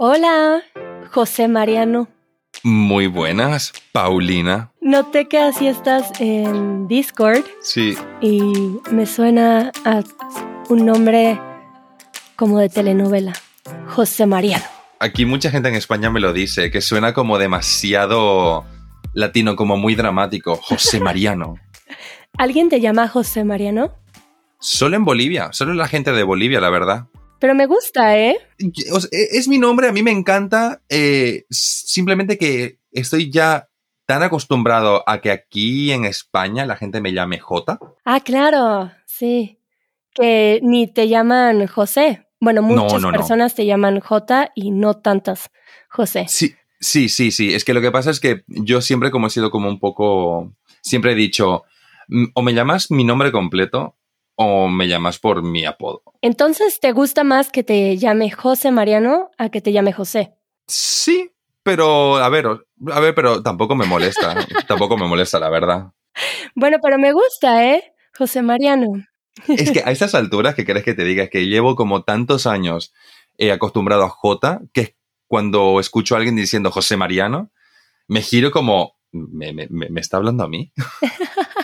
Hola, José Mariano. Muy buenas, Paulina. Noté que así estás en Discord. Sí. Y me suena a un nombre como de telenovela. José Mariano. Aquí mucha gente en España me lo dice, que suena como demasiado latino, como muy dramático. José Mariano. ¿Alguien te llama José Mariano? Solo en Bolivia, solo la gente de Bolivia, la verdad. Pero me gusta, ¿eh? Es mi nombre, a mí me encanta. Eh, simplemente que estoy ya tan acostumbrado a que aquí en España la gente me llame J. Ah, claro, sí. Que ni te llaman José. Bueno, muchas personas te llaman J y no tantas José. Sí, sí, sí, sí. Es que lo que pasa es que yo siempre como he sido como un poco... Siempre he dicho, mm, o me llamas mi nombre completo o me llamas por mi apodo. Entonces, ¿te gusta más que te llame José Mariano a que te llame José? Sí, pero a ver, a ver, pero tampoco me molesta, tampoco me molesta, la verdad. Bueno, pero me gusta, ¿eh? José Mariano. Es que a estas alturas, ¿qué quieres que te diga? Es que llevo como tantos años eh, acostumbrado a J, que cuando escucho a alguien diciendo José Mariano, me giro como, ¿me, me está hablando a mí?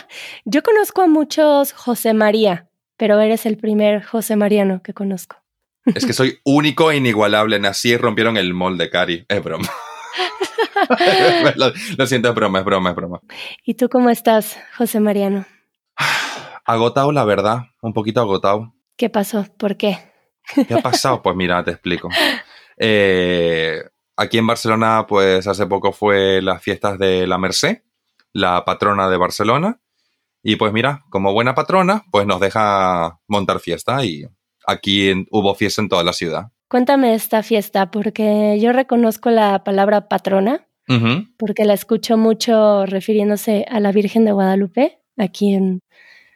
Yo conozco a muchos José María, pero eres el primer José Mariano que conozco. Es que soy único e inigualable. Nací y rompieron el molde, Cari. Es broma. lo, siento, es broma, es broma, es broma. ¿Y tú cómo estás, José Mariano? Agotado, la verdad. Un poquito agotado. ¿Qué pasó? ¿Por qué? ¿Qué ha pasado? Pues mira, te explico. Eh, aquí en Barcelona, pues hace poco fue las fiestas de la Merced, la patrona de Barcelona. Y pues mira, como buena patrona, pues nos deja montar fiesta y aquí hubo fiesta en toda la ciudad. Cuéntame esta fiesta, porque yo reconozco la palabra patrona, porque la escucho mucho refiriéndose a la Virgen de Guadalupe, aquí en,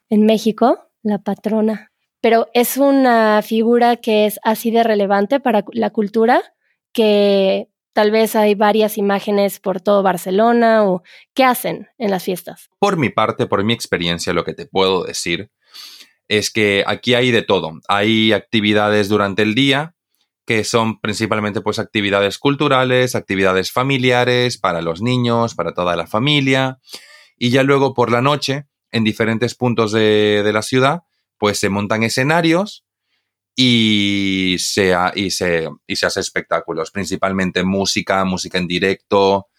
en México, la patrona. Pero es una figura que es así de relevante para la cultura que Tal vez hay varias imágenes por todo Barcelona o qué hacen en las fiestas. Por mi parte, por mi experiencia, lo que te puedo decir es que aquí hay de todo. Hay actividades durante el día que son principalmente pues actividades culturales, actividades familiares para los niños, para toda la familia. Y ya luego por la noche, en diferentes puntos de, de la ciudad, pues se montan escenarios y se, y se, y se hace espectáculos, principalmente música, música en directo,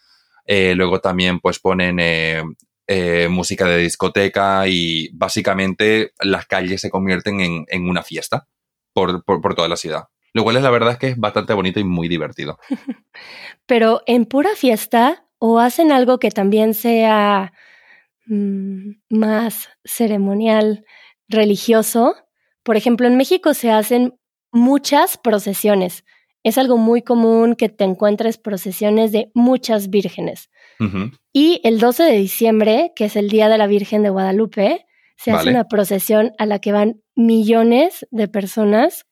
eh, luego también pues ponen eh, eh, música de discoteca y básicamente las calles se convierten en, en una fiesta por, por, por, toda la ciudad. Lo cual es la verdad es que es bastante bonito y muy divertido. Pero en pura fiesta o hacen algo que también sea mmm, más ceremonial, religioso, por ejemplo, en México se hacen muchas procesiones. Es algo muy común que te encuentres procesiones de muchas vírgenes. Y el 12 de diciembre, que es el Día de la Virgen de Guadalupe, se hace una procesión a la que van millones de personas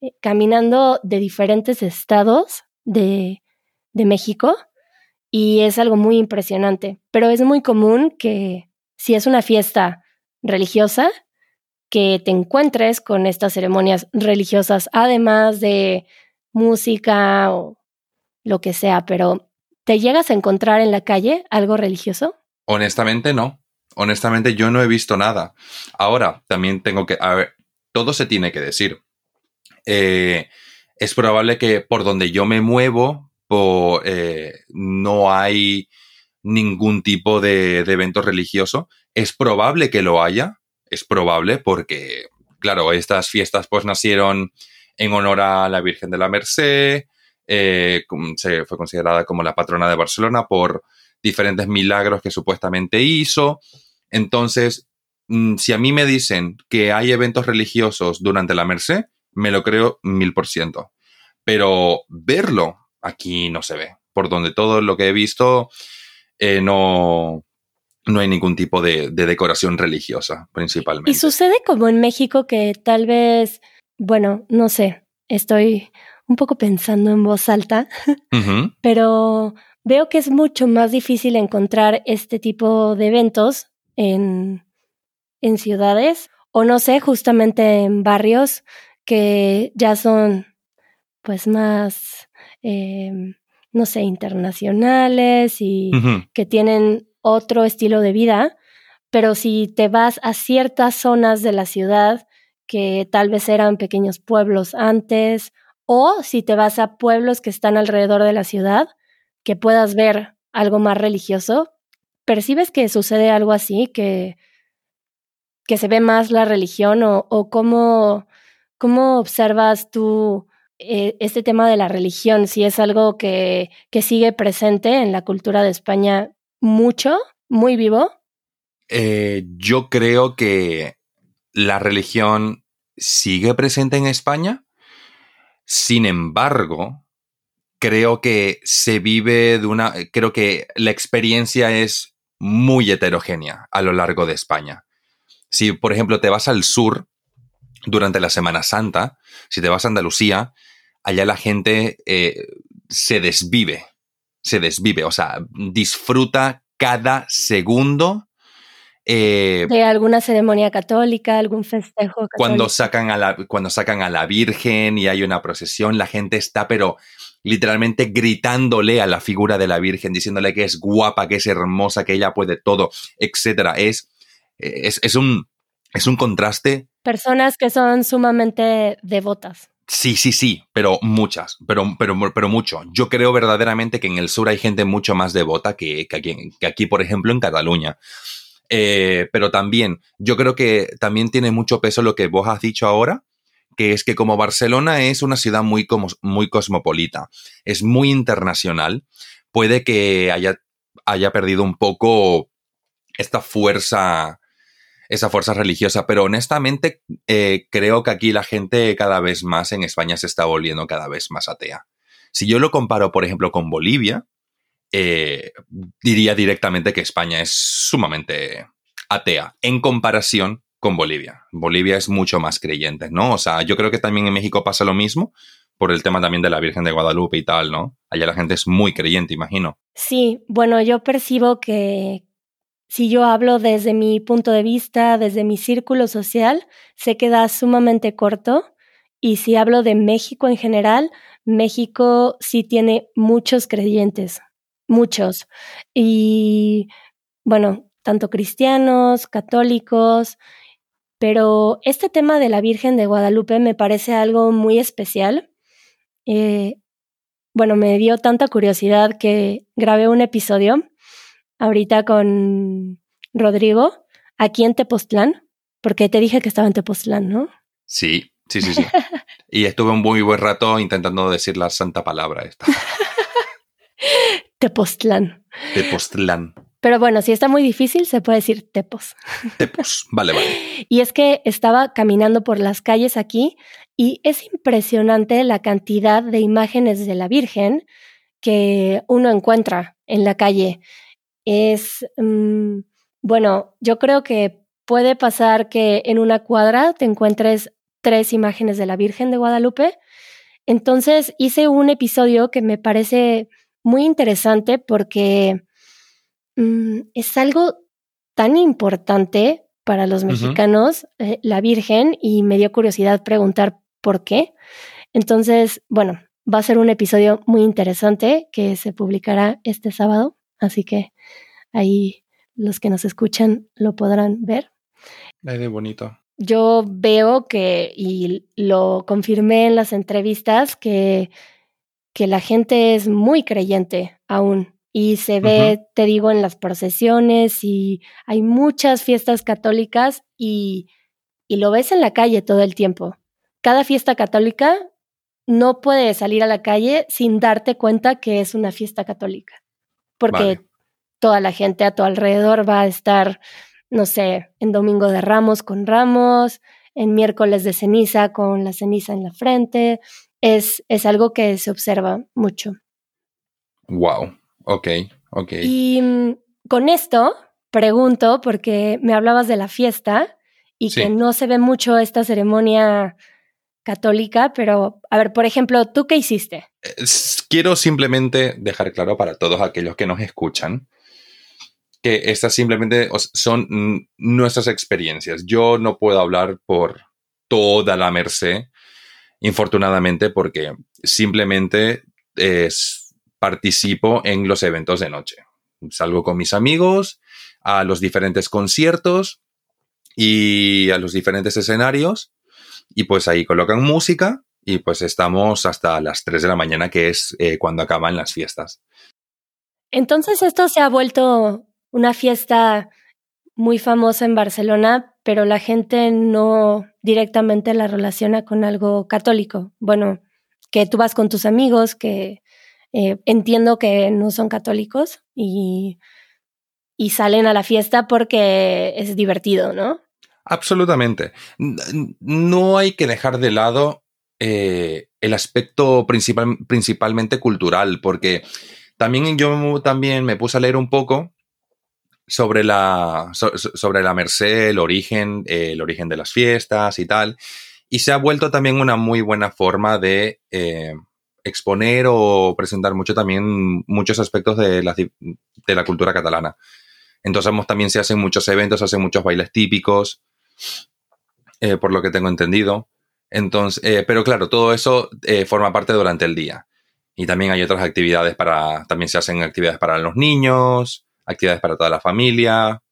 eh, caminando de diferentes estados de, de México. Y es algo muy impresionante. Pero es muy común que si es una fiesta religiosa, que te encuentres con estas ceremonias religiosas, además de música o lo que sea, pero ¿te llegas a encontrar en la calle algo religioso? Honestamente no. Honestamente yo no he visto nada. Ahora, también tengo que... A ver, todo se tiene que decir. Eh, es probable que por donde yo me muevo eh, no hay ningún tipo de, de evento religioso. Es probable que lo haya, es probable porque, claro, estas fiestas pues nacieron en honor a la Virgen de la Merced, eh, se fue considerada como la patrona de Barcelona por diferentes milagros que supuestamente hizo. Entonces, mm, si a mí me dicen que hay eventos religiosos durante la Merced, me lo creo mil por ciento. Pero verlo aquí no se ve. Por donde todo lo que he visto, eh, no, no hay ningún tipo de, decoración religiosa, principalmente. Y sucede como en México que tal vez, bueno, no sé, estoy un poco pensando en voz alta, pero veo que es mucho más difícil encontrar este tipo de eventos en, en ciudades o no sé, justamente en barrios que ya son pues más em, no sé, internacionales y que tienen otro estilo de vida, pero si te vas a ciertas zonas de la ciudad que tal vez eran pequeños pueblos antes, o si te vas a pueblos que están alrededor de la ciudad, que puedas ver algo más religioso, percibes que sucede algo así, que, que se ve más la religión o, cómo, cómo observas tú eh, este tema de la religión, si es algo que, que sigue presente en la cultura de España mucho, muy vivo. Eh, yo creo que la religión sigue presente en España. Sin embargo, creo que se vive de una. Creo que la experiencia es muy heterogénea a lo largo de España. Si, por ejemplo, te vas al sur durante la Semana Santa, si te vas a Andalucía, allá la gente eh, se desvive, se desvive, o sea, disfruta cada segundo eh, de alguna ceremonia católica, algún festejo. Católico. Cuando sacan, a la, cuando sacan a la Virgen y hay una procesión, la gente está, pero literalmente gritándole a la figura de la Virgen, diciéndole que es guapa, que es hermosa, que ella puede todo, etc. Es, es, es, un, es un contraste. Personas que son sumamente devotas. Sí, sí, sí, pero muchas, pero, pero, pero mucho. Yo creo verdaderamente que en el sur hay gente mucho más devota que, que, aquí, que aquí, por ejemplo, en Cataluña. Eh, pero también, yo creo que también tiene mucho peso lo que vos has dicho ahora, que es que como Barcelona es una ciudad muy, muy cosmopolita, es muy internacional, puede que haya, haya perdido un poco esta fuerza, esa fuerza religiosa, pero honestamente eh, creo que aquí la gente cada vez más en España se está volviendo cada vez más atea. Si yo lo comparo, por ejemplo, con Bolivia, eh, diría directamente que España es sumamente atea en comparación con Bolivia. Bolivia es mucho más creyente, ¿no? O sea, yo creo que también en México pasa lo mismo por el tema también de la Virgen de Guadalupe y tal, ¿no? Allá la gente es muy creyente, imagino. Sí, bueno, yo percibo que si yo hablo desde mi punto de vista, desde mi círculo social, se queda sumamente corto. Y si hablo de México en general, México sí tiene muchos creyentes, muchos. Y bueno, tanto cristianos, católicos, pero este tema de la Virgen de Guadalupe me parece algo muy especial. Eh, bueno, me dio tanta curiosidad que grabé un episodio ahorita con Rodrigo aquí en Tepoztlán, porque te dije que estaba en Tepoztlán, ¿no? Sí, sí, sí, sí. y estuve un muy buen rato intentando decir la santa palabra esta. Tepoztlán. Tepoztlán. Pero bueno, si está muy difícil, se puede decir Tepos. Tepos, vale, vale. y es que estaba caminando por las calles aquí y es impresionante la cantidad de imágenes de la Virgen que uno encuentra en la calle. Es, mm, bueno, yo creo que puede pasar que en una cuadra te encuentres tres imágenes de la Virgen de Guadalupe. Entonces hice un episodio que me parece muy interesante porque mm, es algo tan importante para los mexicanos, eh, la Virgen, y me dio curiosidad preguntar por qué. Entonces, bueno, va a ser un episodio muy interesante que se publicará este sábado, así que ahí los que nos escuchan lo podrán ver. Ay, de bonito. Yo veo que, y lo confirmé en las entrevistas, que que la gente es muy creyente aún y se ve, te digo, en las procesiones y hay muchas fiestas católicas y, y lo ves en la calle todo el tiempo. Cada fiesta católica no puedes salir a la calle sin darte cuenta que es una fiesta católica, porque toda la gente a tu alrededor va a estar, no sé, en Domingo de Ramos con Ramos, en miércoles de ceniza con la ceniza en la frente, es, algo que se observa mucho. Wow, ok, ok. Y mm, con esto pregunto, porque me hablabas de la fiesta y que no se ve mucho esta ceremonia católica, pero a ver, por ejemplo, ¿tú qué hiciste? Quiero simplemente dejar claro para todos aquellos que nos escuchan que estas simplemente son nuestras experiencias. Yo no puedo hablar por toda la merced infortunadamente, porque simplemente participo en los eventos de noche. Salgo con mis amigos a los diferentes conciertos y a los diferentes escenarios y pues ahí colocan música y pues estamos hasta las 3 de la mañana, que es eh, cuando acaban las fiestas. Entonces esto se ha vuelto una fiesta muy famosa en Barcelona, pero la gente no directamente la relaciona con algo católico. Bueno, que tú vas con tus amigos, que eh, entiendo que no son católicos y, y salen a la fiesta porque es divertido, ¿no? Absolutamente. No hay que dejar de lado eh, el aspecto principal, principalmente cultural, porque también yo también me puse a leer un poco sobre la, sobre la Merced, el origen, el origen de las fiestas y tal. Y se ha vuelto también una muy buena forma de eh, exponer o presentar mucho también muchos aspectos de la, de la cultura catalana. Entonces también se hacen muchos eventos, se hacen muchos bailes típicos, eh, por lo que tengo entendido. Entonces, eh, pero claro, todo eso forma parte durante el día. Y también hay otras actividades para, también se hacen actividades para los niños, actividades para toda la familia.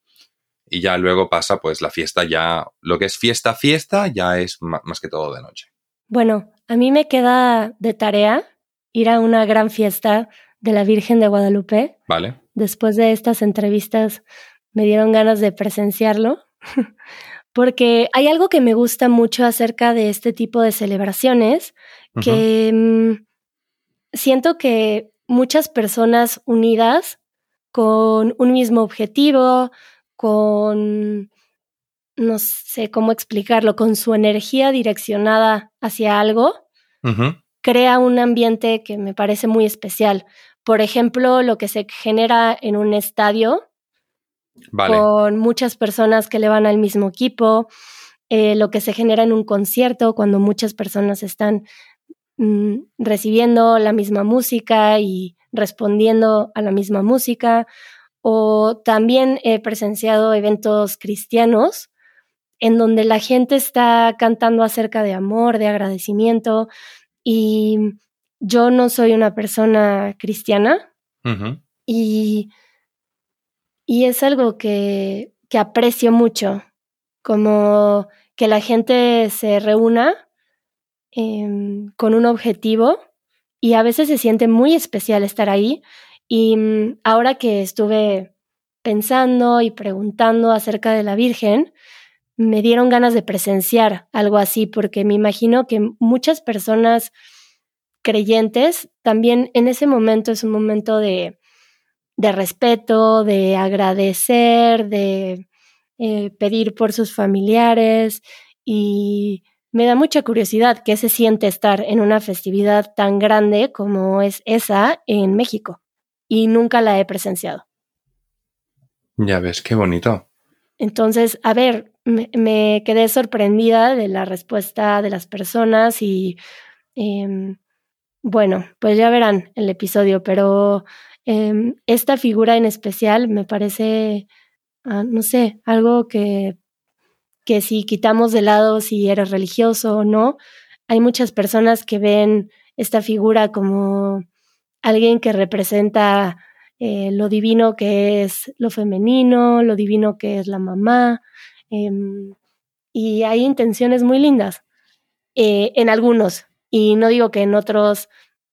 Y ya luego pasa pues la fiesta ya, lo que es fiesta, fiesta, ya es más que todo de noche. Bueno, a mí me queda de tarea ir a una gran fiesta de la Virgen de Guadalupe. Vale. Después de estas entrevistas me dieron ganas de presenciarlo, porque hay algo que me gusta mucho acerca de este tipo de celebraciones, que mm, siento que muchas personas unidas con un mismo objetivo, con, no sé cómo explicarlo, con su energía direccionada hacia algo, crea un ambiente que me parece muy especial. Por ejemplo, lo que se genera en un estadio con muchas personas que le van al mismo equipo, eh, lo que se genera en un concierto cuando muchas personas están mm, recibiendo la misma música y respondiendo a la misma música, o también he presenciado eventos cristianos en donde la gente está cantando acerca de amor, de agradecimiento, y yo no soy una persona cristiana, y, y, es algo que, que aprecio mucho, como que la gente se reúna em, con un objetivo y a veces se siente muy especial estar ahí. Y mm, ahora que estuve pensando y preguntando acerca de la Virgen, me dieron ganas de presenciar algo así, porque me imagino que muchas personas creyentes también en ese momento es un momento de, de respeto, de agradecer, de eh, pedir por sus familiares y me da mucha curiosidad qué se siente estar en una festividad tan grande como es esa en México. Y nunca la he presenciado. Ya ves, qué bonito. Entonces, a ver, me, quedé sorprendida de la respuesta de las personas y em, bueno, pues ya verán el episodio, pero em, esta figura en especial me parece, ah, no sé, algo que que si quitamos de lado si eres religioso o no, hay muchas personas que ven esta figura como alguien que representa eh, lo divino que es lo femenino, lo divino que es la mamá, em, y hay intenciones muy lindas eh, en algunos, y no digo que en otros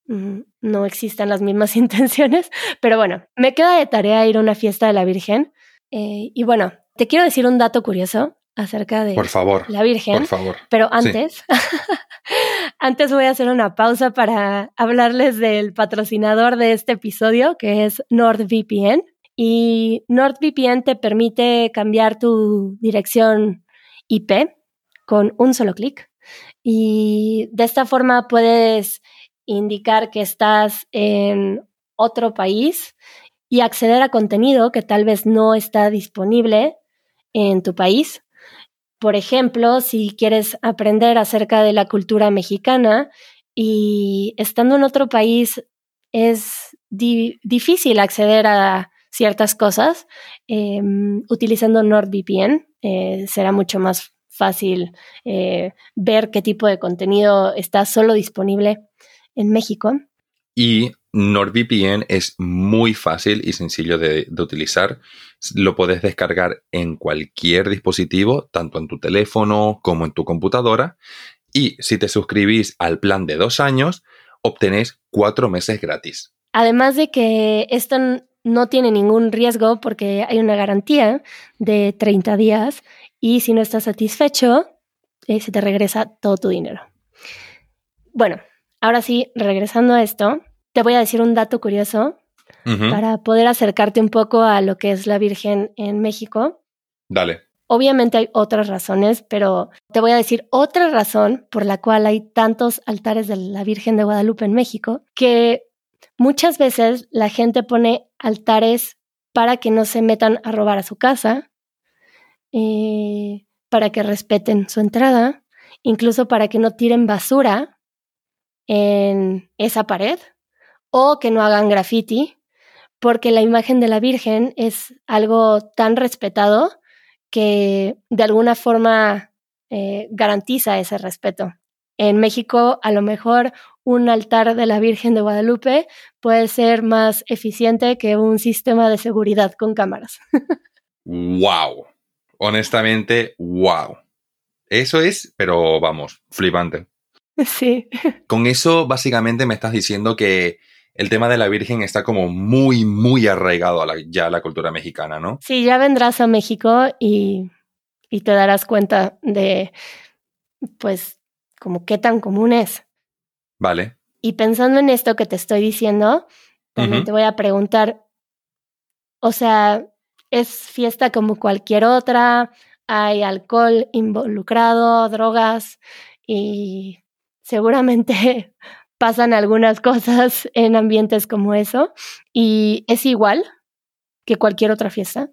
mm, no existan las mismas intenciones, pero bueno, me queda de tarea ir a una fiesta de la Virgen, eh, y bueno, te quiero decir un dato curioso acerca de por favor, la Virgen. Por favor. Pero antes, antes voy a hacer una pausa para hablarles del patrocinador de este episodio, que es NordVPN. Y NordVPN te permite cambiar tu dirección IP con un solo clic. Y de esta forma puedes indicar que estás en otro país y acceder a contenido que tal vez no está disponible en tu país por ejemplo, si quieres aprender acerca de la cultura mexicana y estando en otro país es difícil acceder a ciertas cosas, em, utilizando NordVPN eh, será mucho más fácil eh, ver qué tipo de contenido está solo disponible en México. Y NordVPN es muy fácil y sencillo de, utilizar. Lo puedes descargar en cualquier dispositivo, tanto en tu teléfono como en tu computadora. Y si te suscribís al plan de dos años, obtenéis cuatro meses gratis. Además de que esto no tiene ningún riesgo porque hay una garantía de 30 días y si no estás satisfecho, eh, se te regresa todo tu dinero. Bueno, ahora sí, regresando a esto, te voy a decir un dato curioso para poder acercarte un poco a lo que es la Virgen en México. Dale. Obviamente hay otras razones, pero te voy a decir otra razón por la cual hay tantos altares de la Virgen de Guadalupe en México, que muchas veces la gente pone altares para que no se metan a robar a su casa, eh, para que respeten su entrada, incluso para que no tiren basura en esa pared o que no hagan graffiti, porque la imagen de la Virgen es algo tan respetado que de alguna forma eh, garantiza ese respeto. En México, a lo mejor un altar de la Virgen de Guadalupe puede ser más eficiente que un sistema de seguridad con cámaras. ¡Wow! Honestamente, wow. Eso es, pero vamos, flipante. Sí. Con eso, básicamente, me estás diciendo que el tema de la Virgen está como muy, muy arraigado a la, ya a la cultura mexicana, ¿no? Sí, ya vendrás a México y, y te darás cuenta de, pues, como qué tan común es. Vale. Y pensando en esto que te estoy diciendo, también te voy a preguntar, o sea, ¿es fiesta como cualquier otra? ¿Hay alcohol involucrado, drogas? Y seguramente pasan algunas cosas en ambientes como eso y es igual que cualquier otra fiesta.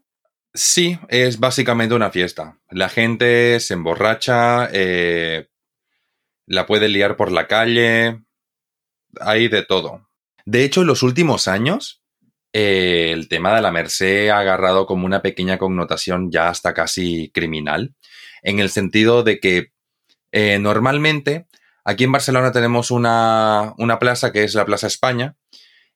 Sí, es básicamente una fiesta. La gente se emborracha, eh, la puede liar por la calle, hay de todo. De hecho, en los últimos años, eh, el tema de la Merced ha agarrado como una pequeña connotación ya hasta casi criminal, en el sentido de que eh, normalmente Aquí en Barcelona tenemos una, plaza que es la Plaza España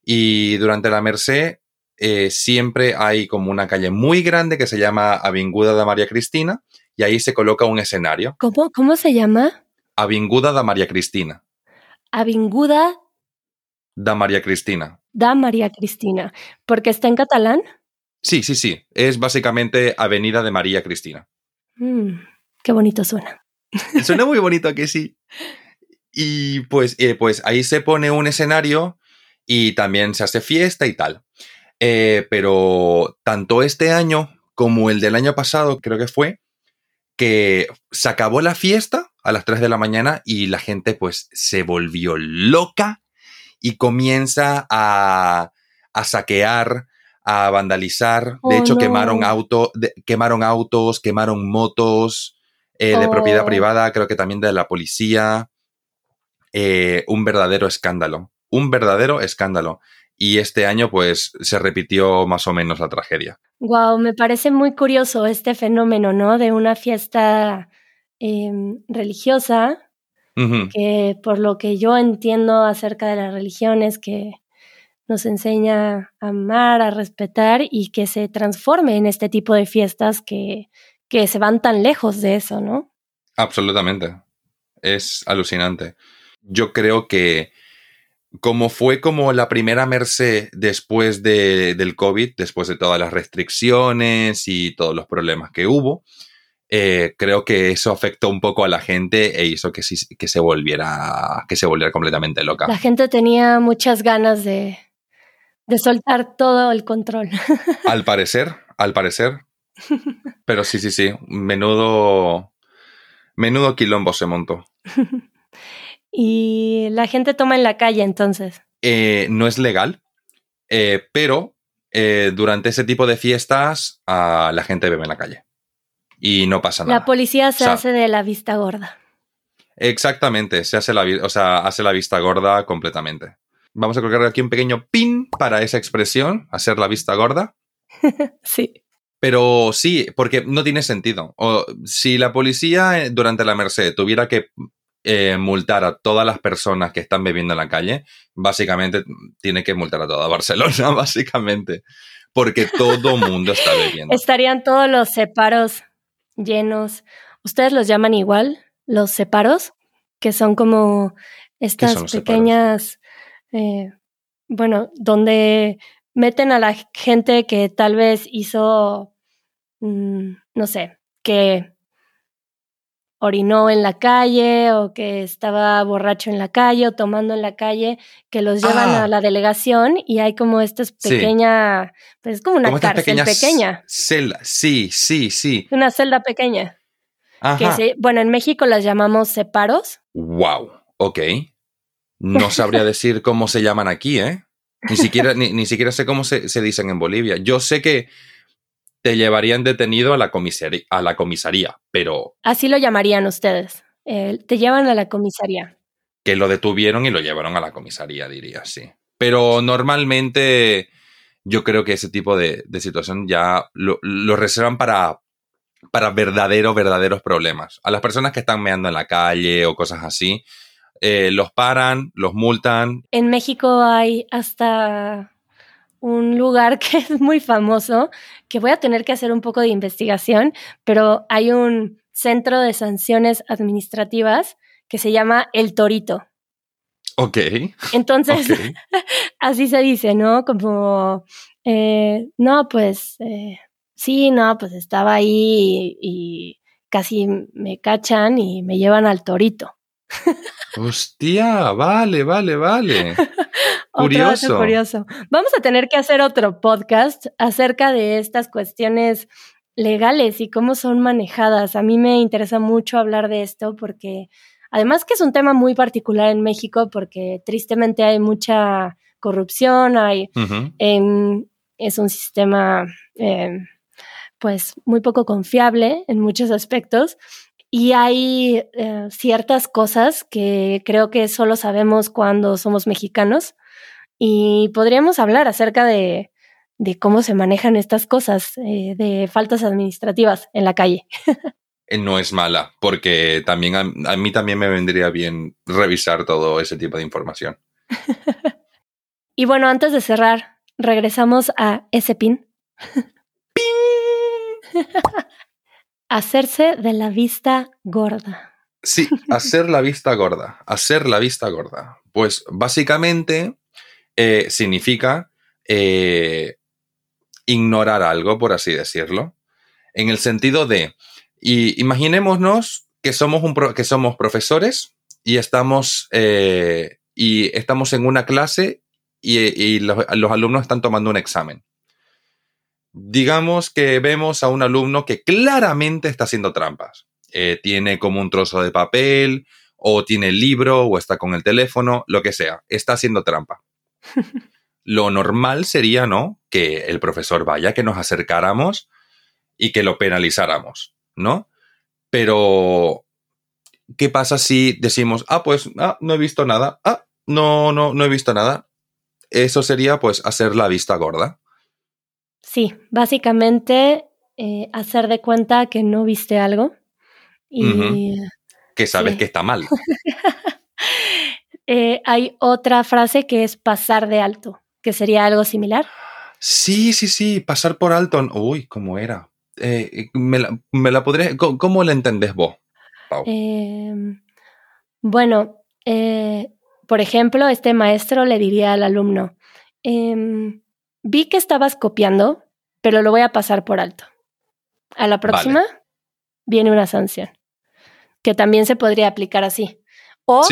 y durante la Merced eh, siempre hay como una calle muy grande que se llama Avinguda de María Cristina y ahí se coloca un escenario. ¿Cómo, cómo se llama? Avinguda de María Cristina. Avinguda da María Cristina. Da María Cristina. ¿Porque está en catalán? Sí, sí, sí. Es básicamente Avenida de María Cristina. Mm, qué bonito suena. Suena muy bonito que sí. Y pues, eh, pues ahí se pone un escenario y también se hace fiesta y tal. Eh, pero tanto este año como el del año pasado, creo que fue, que se acabó la fiesta a las 3 de la mañana y la gente pues se volvió loca y comienza a, a saquear, a vandalizar. De hecho, oh, quemaron, auto, quemaron autos, quemaron motos eh, de propiedad oh. privada, creo que también de la policía. Eh, un verdadero escándalo. Un verdadero escándalo. Y este año, pues, se repitió más o menos la tragedia. Wow, me parece muy curioso este fenómeno, ¿no? De una fiesta em, religiosa, que por lo que yo entiendo acerca de la religión es que nos enseña a amar, a respetar y que se transforme en este tipo de fiestas que, que se van tan lejos de eso, ¿no? Absolutamente. Es alucinante yo creo que como fue como la primera Merced después de, del COVID, después de todas las restricciones y todos los problemas que hubo, eh, creo que eso afectó un poco a la gente e hizo que, que, se volviera, que se volviera completamente loca. La gente tenía muchas ganas de, de soltar todo el control. Al parecer, al parecer. Pero sí, sí, sí, menudo, menudo quilombo se montó. Y la gente toma en la calle entonces. Eh, no es legal, eh, pero eh, durante ese tipo de fiestas la gente bebe en la calle. Y no pasa nada. La policía se hace de la vista gorda. Exactamente, se hace la, o sea, hace la vista gorda completamente. Vamos a colocar aquí un pequeño pin para esa expresión, hacer la vista gorda. sí. Pero sí, porque no tiene sentido. O, si la policía durante la Merced tuviera que eh, multar a todas las personas que están bebiendo en la calle, básicamente tiene que multar a toda Barcelona, básicamente, porque todo mundo está bebiendo. Estarían todos los separos llenos. ¿Ustedes los llaman igual, los separos? Que son como estas pequeñas, eh, bueno, donde meten a la gente que tal vez hizo, mm, no sé, que orinó en la calle o que estaba borracho en la calle o tomando en la calle, que los llevan a ah. la delegación y hay como esta pequeña, pues es como una cárcel pequeña. Celda, sí, sí, sí. Una celda pequeña. Que bueno, en México las llamamos separos. Wow, ok. No sabría decir cómo se llaman aquí, ¿eh? Ni siquiera, ni, siquiera sé cómo se, se dicen en Bolivia. Yo sé que te llevarían detenido a la, comisaría, a la comisaría, pero... Así lo llamarían ustedes. te llevan a la comisaría. Que lo detuvieron y lo llevaron a la comisaría, diría, sí. Pero normalmente yo creo que ese tipo de, situación ya lo, reservan para, para verdaderos, verdaderos problemas. A las personas que están meando en la calle o cosas así, eh, los paran, los multan. En México hay hasta un lugar que es muy famoso, que voy a tener que hacer un poco de investigación, pero hay un centro de sanciones administrativas que se llama El Torito. Ok. Entonces, así se dice, ¿no? Como, eh, no, pues, eh, sí, no, pues estaba ahí y casi me cachan y me llevan al Torito. Hostia, vale, vale, vale. curioso. curioso. Vamos a tener que hacer otro podcast acerca de estas cuestiones legales y cómo son manejadas. A mí me interesa mucho hablar de esto porque además que es un tema muy particular en México porque tristemente hay mucha corrupción, hay, es un sistema em, pues muy poco confiable en muchos aspectos y hay eh, ciertas cosas que creo que solo sabemos cuando somos mexicanos y podríamos hablar acerca de, cómo se manejan estas cosas eh, de faltas administrativas en la calle. Eh, no es mala, porque también a, mí también me vendría bien revisar todo ese tipo de información. y bueno, antes de cerrar, regresamos a ese pin. ¡Ping! Hacerse de la vista gorda. Sí, hacer la vista gorda. Hacer la vista gorda. Pues básicamente eh, significa eh, ignorar algo, por así decirlo. En el sentido de, y imaginémonos que somos, un que somos profesores y estamos, eh, y estamos en una clase y, los alumnos están tomando un examen digamos que vemos a un alumno que claramente está haciendo trampas. Eh, tiene como un trozo de papel, o tiene el libro, o está con el teléfono, lo que sea. Está haciendo trampa. lo normal sería, ¿no? Que el profesor vaya, que nos acercáramos y que lo penalizáramos, ¿no? Pero, ¿qué pasa si decimos, ah, pues, ah, no he visto nada, ah, no, no, no he visto nada? Eso sería, pues, hacer la vista gorda. Sí, básicamente eh, hacer de cuenta que no viste algo y... Que sabes que está mal. Eh, hay otra frase que es pasar de alto, que sería algo similar. Sí, sí, sí, pasar por alto. Uy, ¿cómo era? Eh, me, la, me, podré... ¿Cómo, la entendés vos, Pau? Em, bueno, por ejemplo, este maestro le diría al alumno, em, vi que estabas copiando, pero lo voy a pasar por alto. A la próxima viene una sanción, que también se podría aplicar así. O,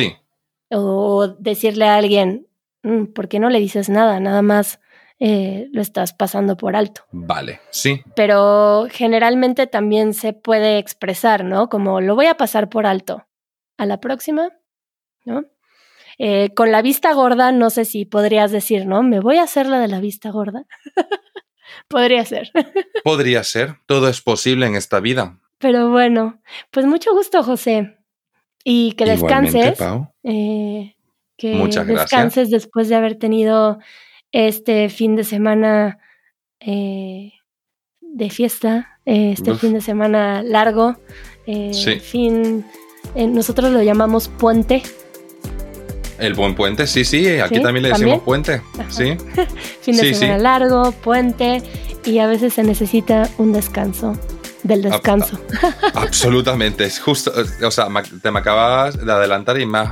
o decirle a alguien, mm, ¿por qué no le dices nada? Nada más eh, lo estás pasando por alto. Vale, sí. Pero generalmente también se puede expresar, ¿no? Como lo voy a pasar por alto. A la próxima, ¿no? Eh, con la vista gorda, no sé si podrías decir, ¿no? Me voy a hacer la de la vista gorda. Podría ser. Podría ser. Todo es posible en esta vida. Pero bueno, pues mucho gusto, José. Y que descanses. Eh, que Muchas descanses después de haber tenido este fin de semana eh, de fiesta, este fin de semana largo, fin Eh, nosotros lo llamamos puente. El buen puente, sí, sí, aquí también le decimos puente, sí. fin de semana largo, puente, y a veces se necesita un descanso del descanso. absolutamente, es justo, o sea, te me acabas de adelantar y me has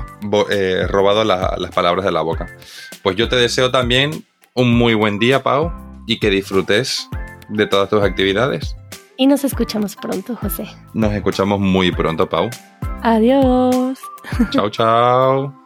eh, robado las palabras de la boca. Pues yo te deseo también un muy buen día, Pau, y que disfrutes de todas tus actividades. Y nos escuchamos pronto, José. Nos escuchamos muy pronto, Pau. Adiós. Chao, chao.